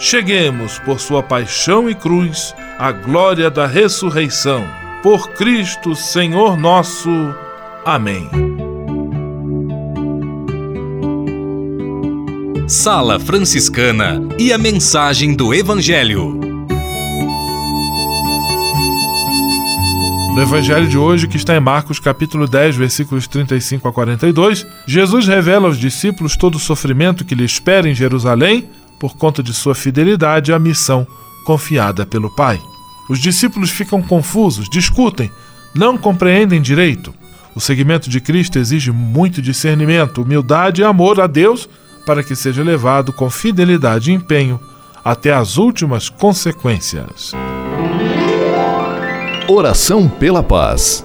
cheguemos, por sua paixão e cruz, à glória da ressurreição. Por Cristo, Senhor nosso. Amém. Sala Franciscana e a mensagem do Evangelho. No evangelho de hoje, que está em Marcos capítulo 10, versículos 35 a 42, Jesus revela aos discípulos todo o sofrimento que lhe espera em Jerusalém por conta de sua fidelidade à missão confiada pelo Pai. Os discípulos ficam confusos, discutem, não compreendem direito. O seguimento de Cristo exige muito discernimento, humildade e amor a Deus para que seja levado com fidelidade e empenho até as últimas consequências. Oração pela paz.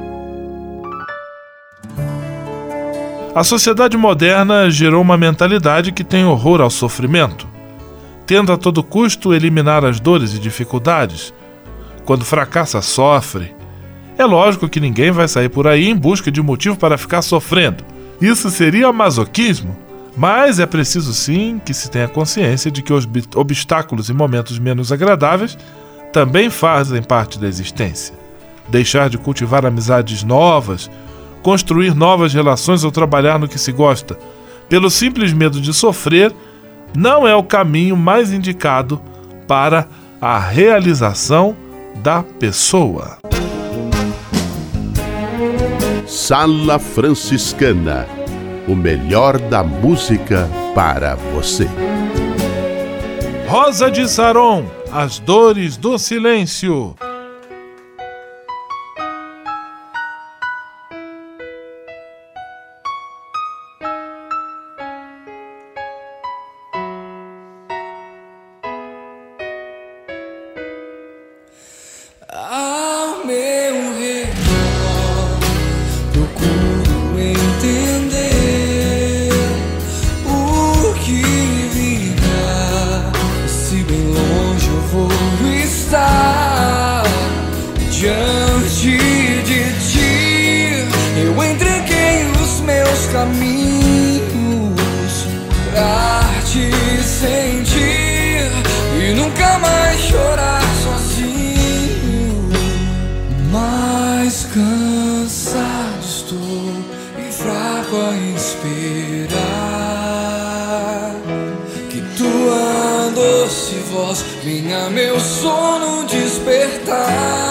A sociedade moderna gerou uma mentalidade que tem horror ao sofrimento, tenta a todo custo eliminar as dores e dificuldades. Quando fracassa, sofre. É lógico que ninguém vai sair por aí em busca de motivo para ficar sofrendo. Isso seria masoquismo. Mas é preciso sim que se tenha consciência de que os obstáculos e momentos menos agradáveis também fazem parte da existência. Deixar de cultivar amizades novas, construir novas relações ou trabalhar no que se gosta, pelo simples medo de sofrer, não é o caminho mais indicado para a realização da pessoa. Sala Franciscana o melhor da música para você. Rosa de Saron, As Dores do Silêncio. caminhos pra te sentir e nunca mais chorar sozinho. Mais cansado estou e fraco a esperar que tua doce voz venha meu sono despertar.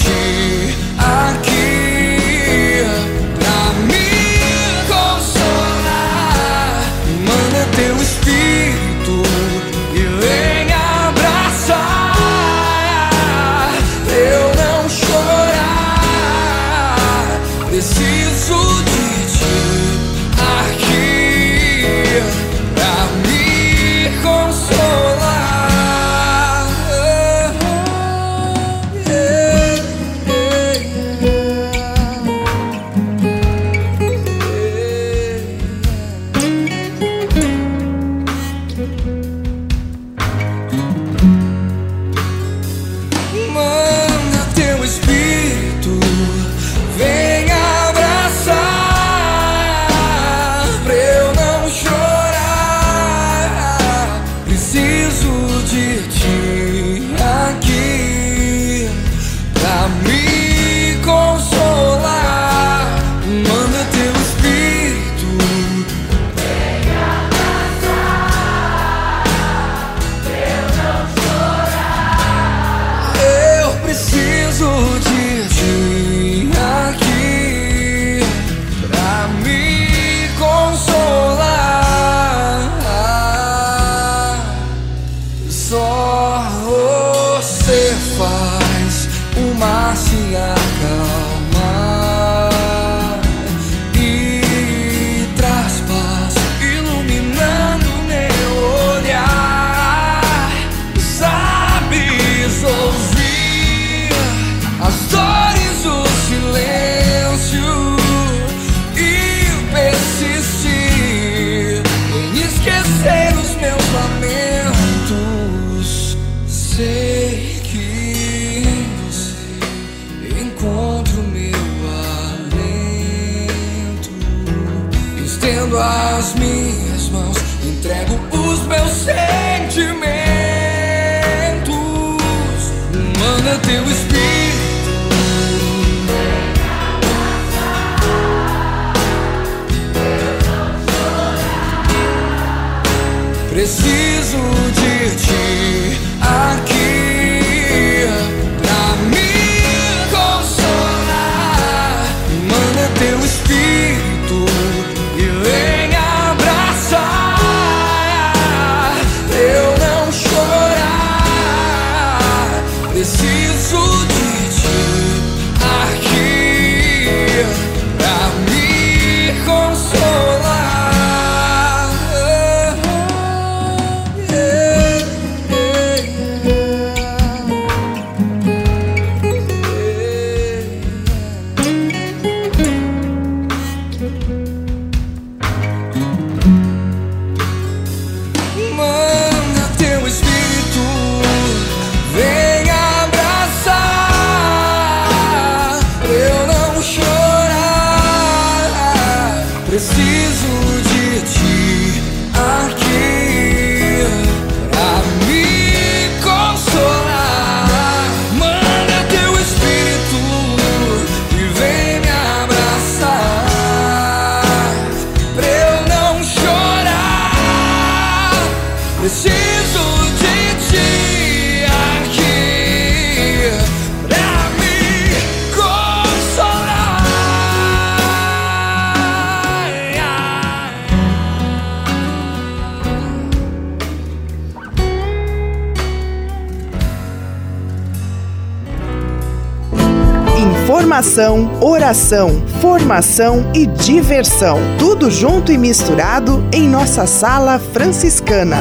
Informação, oração, formação e diversão. Tudo junto e misturado em nossa sala franciscana.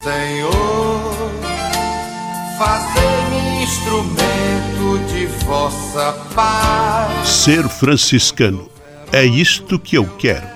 Senhor, fazei-me instrumento de vossa paz. Ser franciscano. É isto que eu quero.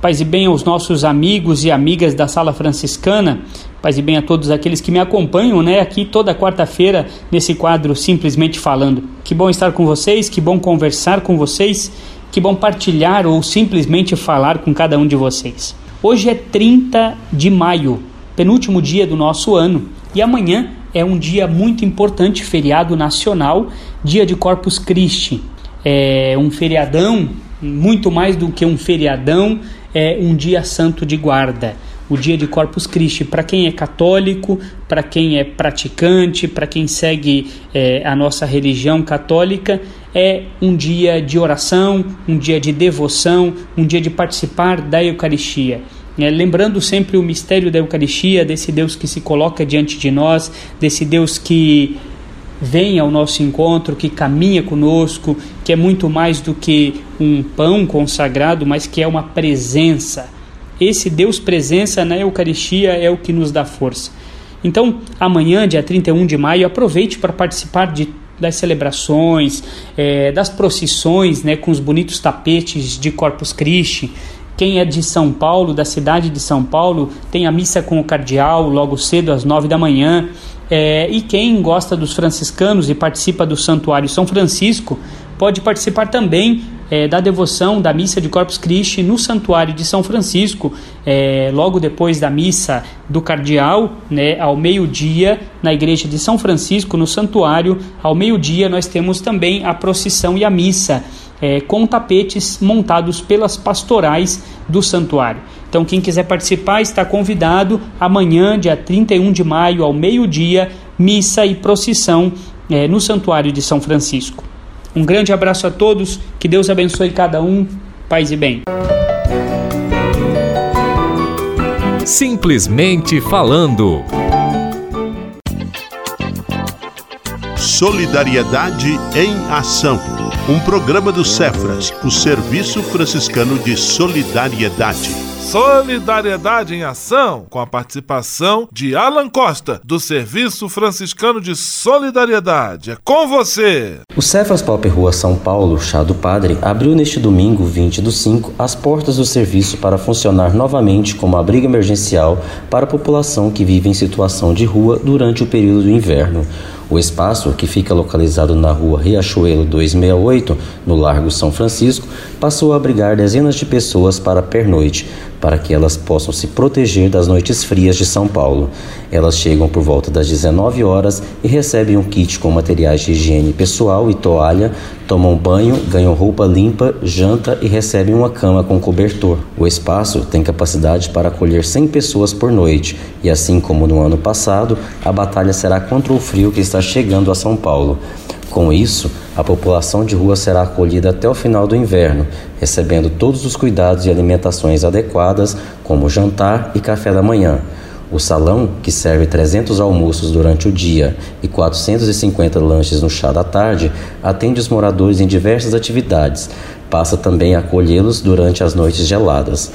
Paz e bem aos nossos amigos e amigas da Sala Franciscana. Paz e bem a todos aqueles que me acompanham, né, aqui toda quarta-feira nesse quadro Simplesmente Falando. Que bom estar com vocês, que bom conversar com vocês, que bom partilhar ou simplesmente falar com cada um de vocês. Hoje é 30 de maio, penúltimo dia do nosso ano, e amanhã é um dia muito importante, feriado nacional, dia de Corpus Christi. É um feriadão, muito mais do que um feriadão, é um dia santo de guarda. O dia de Corpus Christi, para quem é católico, para quem é praticante, para quem segue é, a nossa religião católica, é um dia de oração, um dia de devoção, um dia de participar da Eucaristia. É, lembrando sempre o mistério da Eucaristia, desse Deus que se coloca diante de nós, desse Deus que vem ao nosso encontro, que caminha conosco, que é muito mais do que um pão consagrado, mas que é uma presença. Esse Deus presença na Eucaristia é o que nos dá força. Então, amanhã, dia 31 de maio, aproveite para participar de das celebrações, é, das procissões, né, com os bonitos tapetes de Corpus Christi. Quem é de São Paulo, da cidade de São Paulo, tem a missa com o cardeal logo cedo às nove da manhã. É, e quem gosta dos franciscanos e participa do Santuário São Francisco, pode participar também é, da devoção da missa de Corpus Christi no Santuário de São Francisco, é, logo depois da missa do Cardeal, né, ao meio-dia, na igreja de São Francisco, no Santuário, ao meio-dia, nós temos também a procissão e a missa. É, com tapetes montados pelas pastorais do santuário. Então, quem quiser participar está convidado amanhã, dia 31 de maio, ao meio-dia, missa e procissão é, no Santuário de São Francisco. Um grande abraço a todos, que Deus abençoe cada um, paz e bem. Simplesmente falando. Solidariedade em Ação. Um programa do Cefras, o Serviço Franciscano de Solidariedade. Solidariedade em Ação, com a participação de Alan Costa, do Serviço Franciscano de Solidariedade. É com você! O Cefas Pop Rua São Paulo, Chá do Padre, abriu neste domingo, 20 do 5, as portas do serviço para funcionar novamente como abrigo emergencial para a população que vive em situação de rua durante o período do inverno. O espaço, que fica localizado na rua Riachuelo 268, no Largo São Francisco, passou a abrigar dezenas de pessoas para pernoite, para que elas possam se proteger das noites frias de São Paulo. Elas chegam por volta das 19 horas e recebem um kit com materiais de higiene pessoal e toalha, tomam banho, ganham roupa limpa, janta e recebem uma cama com cobertor. O espaço tem capacidade para acolher 100 pessoas por noite e, assim como no ano passado, a batalha será contra o frio que está chegando a São Paulo. Com isso, a população de rua será acolhida até o final do inverno, recebendo todos os cuidados e alimentações adequadas, como jantar e café da manhã. O salão, que serve 300 almoços durante o dia e 450 lanches no chá da tarde, atende os moradores em diversas atividades. Passa também a acolhê-los durante as noites geladas.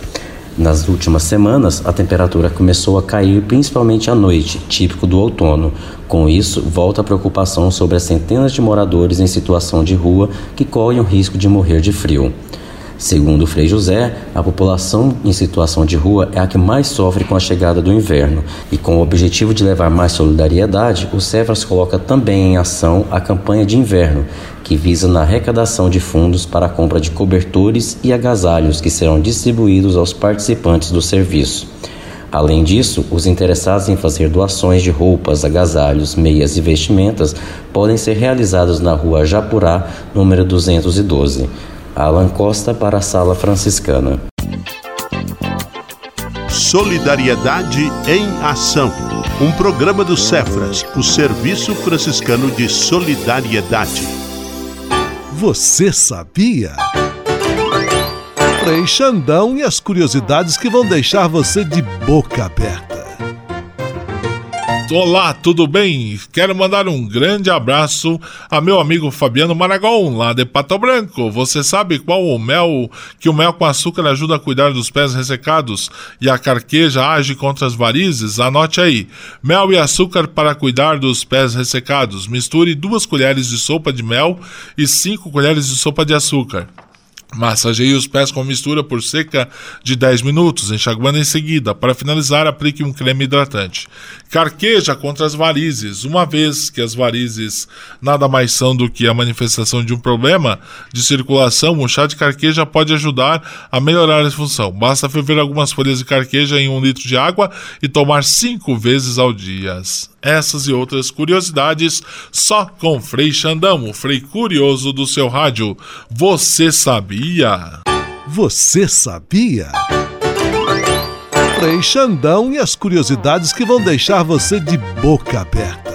Nas últimas semanas, a temperatura começou a cair principalmente à noite, típico do outono. Com isso, volta a preocupação sobre as centenas de moradores em situação de rua que correm o risco de morrer de frio. Segundo Frei José, a população em situação de rua é a que mais sofre com a chegada do inverno, e com o objetivo de levar mais solidariedade, o Cefras coloca também em ação a campanha de inverno, que visa na arrecadação de fundos para a compra de cobertores e agasalhos que serão distribuídos aos participantes do serviço. Além disso, os interessados em fazer doações de roupas, agasalhos, meias e vestimentas podem ser realizados na rua Japurá, número 212. Alan Costa para a Sala Franciscana. Solidariedade em Ação. Um programa do Cefras, o Serviço Franciscano de Solidariedade. Você sabia? Frei Xandão e as curiosidades que vão deixar você de boca aberta. Olá, tudo bem? Quero mandar um grande abraço a meu amigo Fabiano Maragol, lá de Pato Branco. Você sabe qual o mel que o mel com açúcar ajuda a cuidar dos pés ressecados e a carqueja age contra as varizes? Anote aí. Mel e açúcar para cuidar dos pés ressecados. Misture duas colheres de sopa de mel e cinco colheres de sopa de açúcar. Massageie os pés com mistura por cerca de 10 minutos, enxaguando em seguida. Para finalizar, aplique um creme hidratante. Carqueja contra as varizes. Uma vez que as varizes nada mais são do que a manifestação de um problema de circulação, o chá de carqueja pode ajudar a melhorar a função. Basta ferver algumas folhas de carqueja em um litro de água e tomar cinco vezes ao dia. Essas e outras curiosidades só com Frei Xandão, o Frei Curioso do seu rádio. Você sabia? Você sabia? Frei Xandão e as curiosidades que vão deixar você de boca aberta.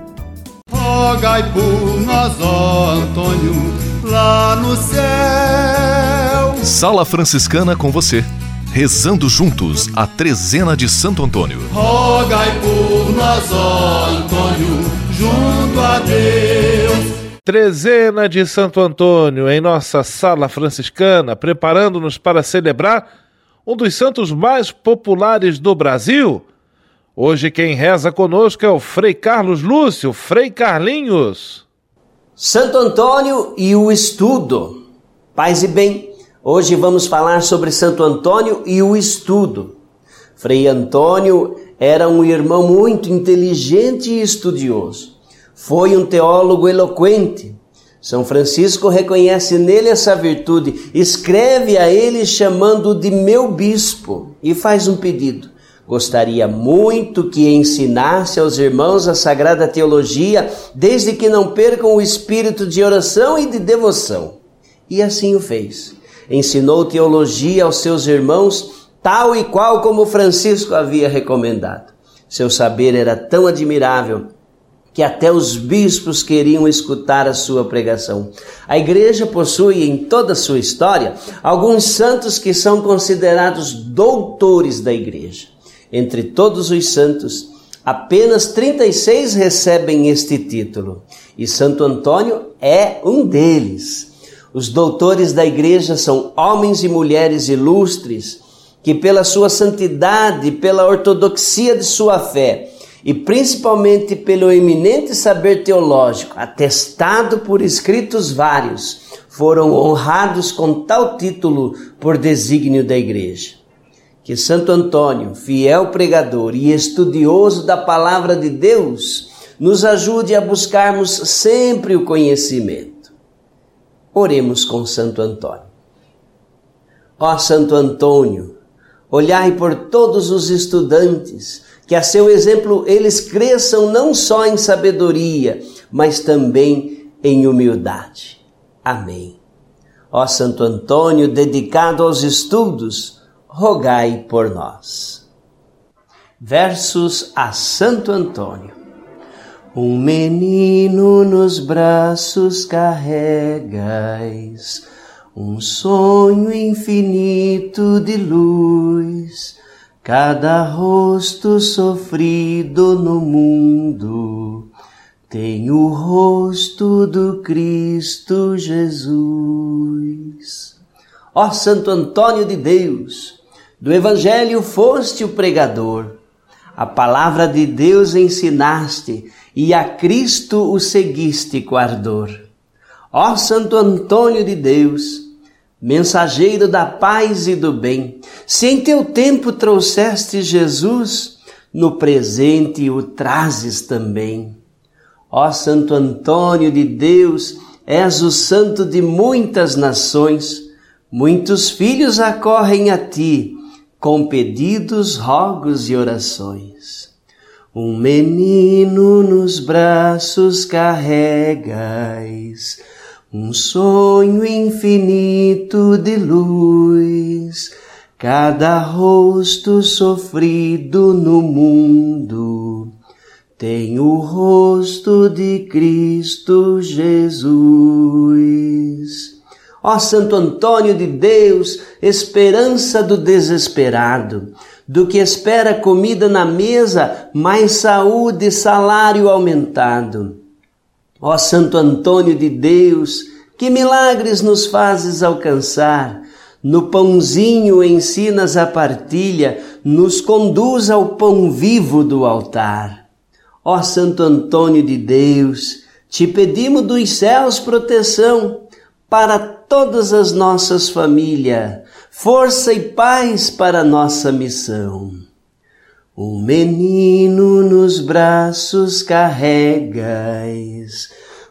Rogai por nós, ó Antônio, lá no céu. Sala Franciscana com você rezando juntos a trezena de Santo Antônio. Rogai por nós, ó Antônio, junto a Deus. Trezena de Santo Antônio em nossa sala franciscana, preparando-nos para celebrar um dos santos mais populares do Brasil. Hoje quem reza conosco é o Frei Carlos Lúcio, Frei Carlinhos. Santo Antônio e o estudo. Paz e bem. Hoje vamos falar sobre Santo Antônio e o estudo. Frei Antônio era um irmão muito inteligente e estudioso. Foi um teólogo eloquente. São Francisco reconhece nele essa virtude, escreve a ele chamando-o de meu bispo e faz um pedido. Gostaria muito que ensinasse aos irmãos a sagrada teologia, desde que não percam o espírito de oração e de devoção. E assim o fez ensinou teologia aos seus irmãos, tal e qual como Francisco havia recomendado. Seu saber era tão admirável que até os bispos queriam escutar a sua pregação. A igreja possui em toda a sua história alguns santos que são considerados doutores da igreja. Entre todos os santos, apenas 36 recebem este título, e Santo Antônio é um deles. Os doutores da igreja são homens e mulheres ilustres que, pela sua santidade, pela ortodoxia de sua fé e principalmente pelo eminente saber teológico, atestado por escritos vários, foram honrados com tal título por desígnio da igreja. Que Santo Antônio, fiel pregador e estudioso da palavra de Deus, nos ajude a buscarmos sempre o conhecimento. Oremos com Santo Antônio. Ó Santo Antônio, olhai por todos os estudantes, que a seu exemplo eles cresçam não só em sabedoria, mas também em humildade. Amém. Ó Santo Antônio, dedicado aos estudos, rogai por nós. Versos a Santo Antônio. Um menino nos braços carregais, um sonho infinito de luz, cada rosto sofrido no mundo tem o rosto do Cristo Jesus. Ó Santo Antônio de Deus, do Evangelho foste o pregador, a palavra de Deus ensinaste e a Cristo o seguiste com ardor. Ó Santo Antônio de Deus, mensageiro da paz e do bem, se em teu tempo trouxeste Jesus, no presente o trazes também. Ó Santo Antônio de Deus, és o santo de muitas nações, muitos filhos acorrem a ti, com pedidos, rogos e orações. Um menino nos braços carregais, um sonho infinito de luz, cada rosto sofrido no mundo tem o rosto de Cristo Jesus. Ó Santo Antônio de Deus, esperança do desesperado, do que espera comida na mesa, mais saúde e salário aumentado. Ó Santo Antônio de Deus, que milagres nos fazes alcançar. No pãozinho ensinas a partilha, nos conduz ao pão vivo do altar. Ó Santo Antônio de Deus, te pedimos dos céus proteção para todas as nossas famílias força e paz para nossa missão. Um menino nos braços carregais,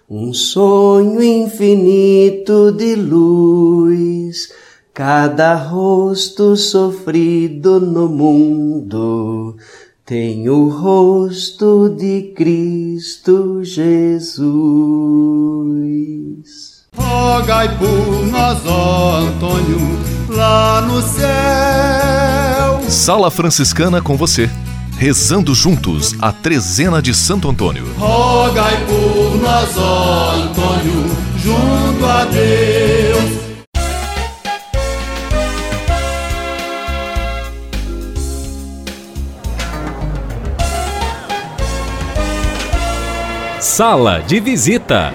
um sonho infinito de luz, cada rosto sofrido no mundo tem o rosto de Cristo Jesus. Rogai por nós, ó Antônio, lá no céu. Sala Franciscana com você, rezando juntos a trezena de Santo Antônio. Rogai por nós, ó Antônio, junto a Deus. Sala de visita.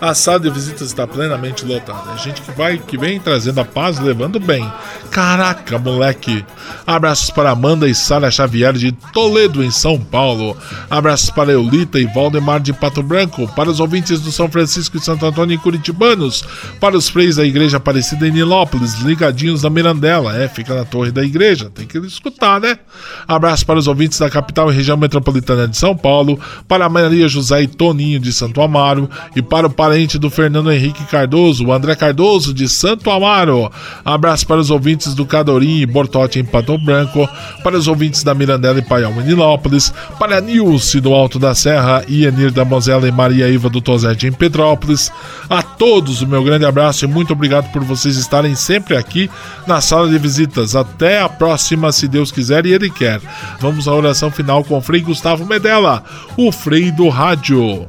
a sala de visitas está plenamente lotada. A gente que vai, que vem trazendo a paz, levando bem. Caraca, moleque! Abraços para Amanda e Sara Xavier de Toledo, em São Paulo. Abraços para Eulita e Valdemar de Pato Branco. Para os ouvintes do São Francisco e Santo Antônio em Curitibanos. Para os freios da Igreja Aparecida em Nilópolis, ligadinhos da Mirandela. É, fica na torre da igreja. Tem que escutar, né? Abraço para os ouvintes da capital e região metropolitana de São Paulo. Para Maria José e Toninho de Santo Amaro. E para o parente do Fernando Henrique Cardoso, o André Cardoso de Santo Amaro. Abraço para os ouvintes do Cadorim e Bortote em Pato Branco, para os ouvintes da Mirandela e Paial em Nilópolis, para a Nilce do Alto da Serra, Ianir da Mozela e Maria Iva do Tozete em Petrópolis. A todos o meu grande abraço e muito obrigado por vocês estarem sempre aqui na sala de visitas. Até a próxima, se Deus quiser e Ele quer. Vamos à oração final com o Frei Gustavo Medella, o Frei do Rádio.